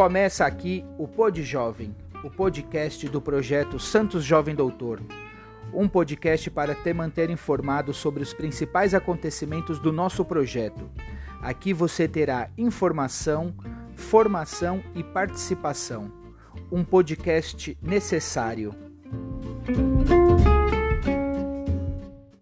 Começa aqui o Pod Jovem, o podcast do projeto Santos Jovem Doutor. Um podcast para te manter informado sobre os principais acontecimentos do nosso projeto. Aqui você terá informação, formação e participação. Um podcast necessário.